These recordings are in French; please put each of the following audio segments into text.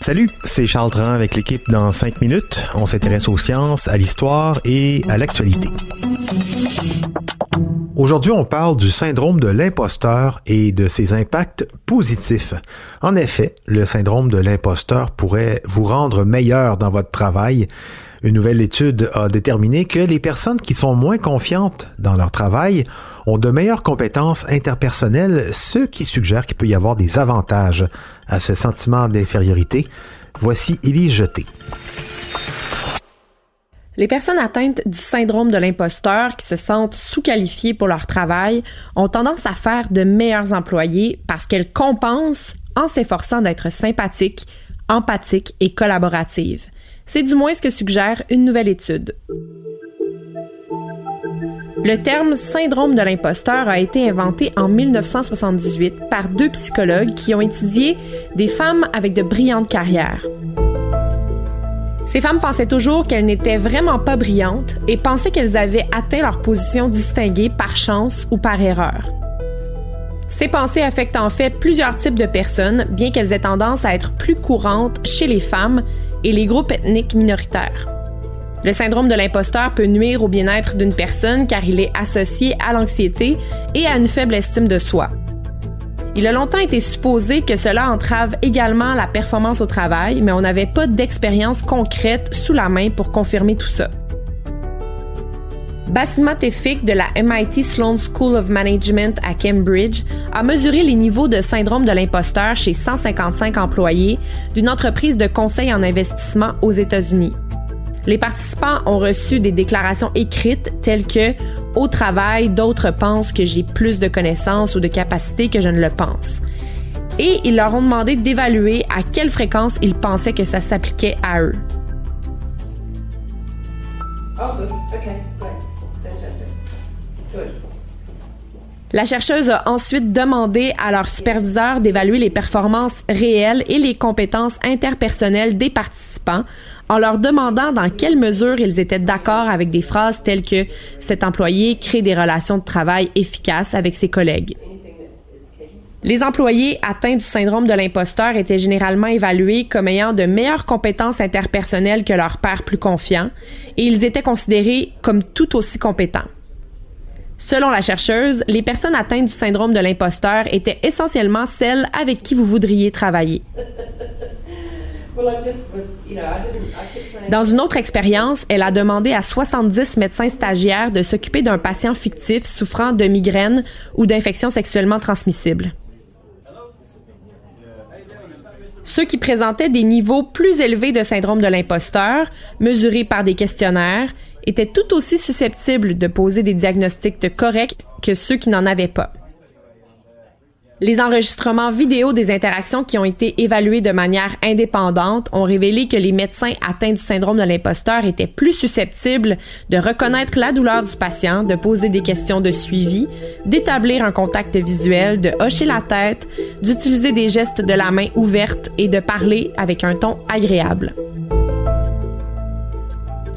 Salut, c'est Charles Dran avec l'équipe dans 5 minutes. On s'intéresse aux sciences, à l'histoire et à l'actualité. Aujourd'hui, on parle du syndrome de l'imposteur et de ses impacts positifs. En effet, le syndrome de l'imposteur pourrait vous rendre meilleur dans votre travail. Une nouvelle étude a déterminé que les personnes qui sont moins confiantes dans leur travail ont de meilleures compétences interpersonnelles, ce qui suggère qu'il peut y avoir des avantages à ce sentiment d'infériorité. Voici Élise Jeté. Les personnes atteintes du syndrome de l'imposteur qui se sentent sous-qualifiées pour leur travail ont tendance à faire de meilleurs employés parce qu'elles compensent en s'efforçant d'être sympathiques, empathiques et collaboratives. C'est du moins ce que suggère une nouvelle étude. Le terme syndrome de l'imposteur a été inventé en 1978 par deux psychologues qui ont étudié des femmes avec de brillantes carrières. Ces femmes pensaient toujours qu'elles n'étaient vraiment pas brillantes et pensaient qu'elles avaient atteint leur position distinguée par chance ou par erreur. Ces pensées affectent en fait plusieurs types de personnes, bien qu'elles aient tendance à être plus courantes chez les femmes et les groupes ethniques minoritaires. Le syndrome de l'imposteur peut nuire au bien-être d'une personne car il est associé à l'anxiété et à une faible estime de soi. Il a longtemps été supposé que cela entrave également la performance au travail, mais on n'avait pas d'expérience concrète sous la main pour confirmer tout ça. Basima Tefik de la MIT Sloan School of Management à Cambridge a mesuré les niveaux de syndrome de l'imposteur chez 155 employés d'une entreprise de conseil en investissement aux États-Unis. Les participants ont reçu des déclarations écrites telles que Au travail, d'autres pensent que j'ai plus de connaissances ou de capacités que je ne le pense. Et ils leur ont demandé d'évaluer à quelle fréquence ils pensaient que ça s'appliquait à eux. Oh, La chercheuse a ensuite demandé à leur superviseur d'évaluer les performances réelles et les compétences interpersonnelles des participants en leur demandant dans quelle mesure ils étaient d'accord avec des phrases telles que cet employé crée des relations de travail efficaces avec ses collègues. Les employés atteints du syndrome de l'imposteur étaient généralement évalués comme ayant de meilleures compétences interpersonnelles que leurs pairs plus confiants et ils étaient considérés comme tout aussi compétents. Selon la chercheuse, les personnes atteintes du syndrome de l'imposteur étaient essentiellement celles avec qui vous voudriez travailler. Dans une autre expérience, elle a demandé à 70 médecins stagiaires de s'occuper d'un patient fictif souffrant de migraines ou d'infections sexuellement transmissibles. Ceux qui présentaient des niveaux plus élevés de syndrome de l'imposteur, mesurés par des questionnaires, étaient tout aussi susceptibles de poser des diagnostics corrects que ceux qui n'en avaient pas. Les enregistrements vidéo des interactions qui ont été évaluées de manière indépendante ont révélé que les médecins atteints du syndrome de l'imposteur étaient plus susceptibles de reconnaître la douleur du patient, de poser des questions de suivi, d'établir un contact visuel, de hocher la tête, d'utiliser des gestes de la main ouverte et de parler avec un ton agréable.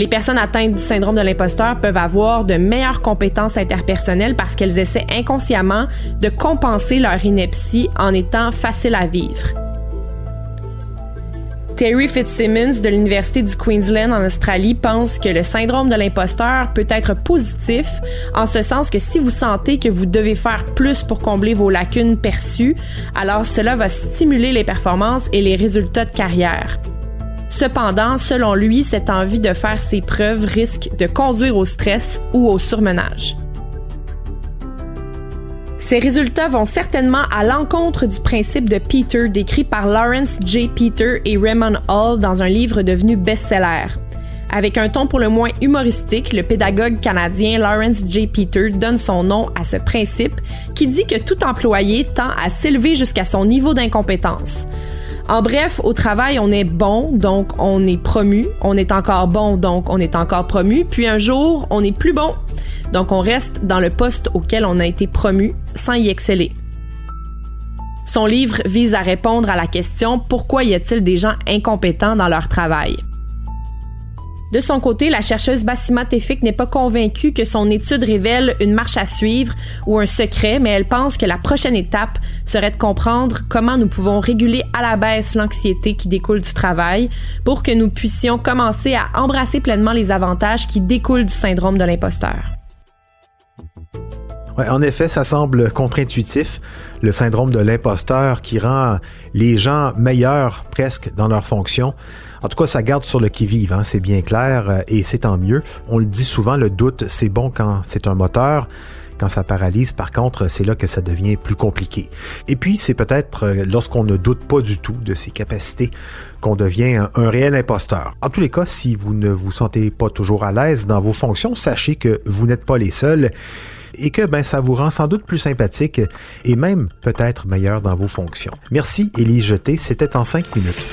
Les personnes atteintes du syndrome de l'imposteur peuvent avoir de meilleures compétences interpersonnelles parce qu'elles essaient inconsciemment de compenser leur ineptie en étant faciles à vivre. Terry Fitzsimmons de l'Université du Queensland en Australie pense que le syndrome de l'imposteur peut être positif en ce sens que si vous sentez que vous devez faire plus pour combler vos lacunes perçues, alors cela va stimuler les performances et les résultats de carrière. Cependant, selon lui, cette envie de faire ses preuves risque de conduire au stress ou au surmenage. Ces résultats vont certainement à l'encontre du principe de Peter décrit par Lawrence J. Peter et Raymond Hall dans un livre devenu best-seller. Avec un ton pour le moins humoristique, le pédagogue canadien Lawrence J. Peter donne son nom à ce principe qui dit que tout employé tend à s'élever jusqu'à son niveau d'incompétence. En bref, au travail, on est bon, donc on est promu. On est encore bon, donc on est encore promu. Puis un jour, on est plus bon. Donc on reste dans le poste auquel on a été promu sans y exceller. Son livre vise à répondre à la question pourquoi y a-t-il des gens incompétents dans leur travail? De son côté, la chercheuse Bassima Tefik n'est pas convaincue que son étude révèle une marche à suivre ou un secret, mais elle pense que la prochaine étape serait de comprendre comment nous pouvons réguler à la baisse l'anxiété qui découle du travail pour que nous puissions commencer à embrasser pleinement les avantages qui découlent du syndrome de l'imposteur. En effet, ça semble contre-intuitif, le syndrome de l'imposteur qui rend les gens meilleurs presque dans leurs fonctions. En tout cas, ça garde sur le qui-vive, hein, c'est bien clair, euh, et c'est tant mieux. On le dit souvent, le doute, c'est bon quand c'est un moteur. Quand ça paralyse, par contre, c'est là que ça devient plus compliqué. Et puis, c'est peut-être euh, lorsqu'on ne doute pas du tout de ses capacités qu'on devient un, réel imposteur. En tous les cas, si vous ne vous sentez pas toujours à l'aise dans vos fonctions, sachez que vous n'êtes pas les seuls et que ben, ça vous rend sans doute plus sympathique et même peut-être meilleur dans vos fonctions. Merci Élie Jeté, c'était en cinq minutes.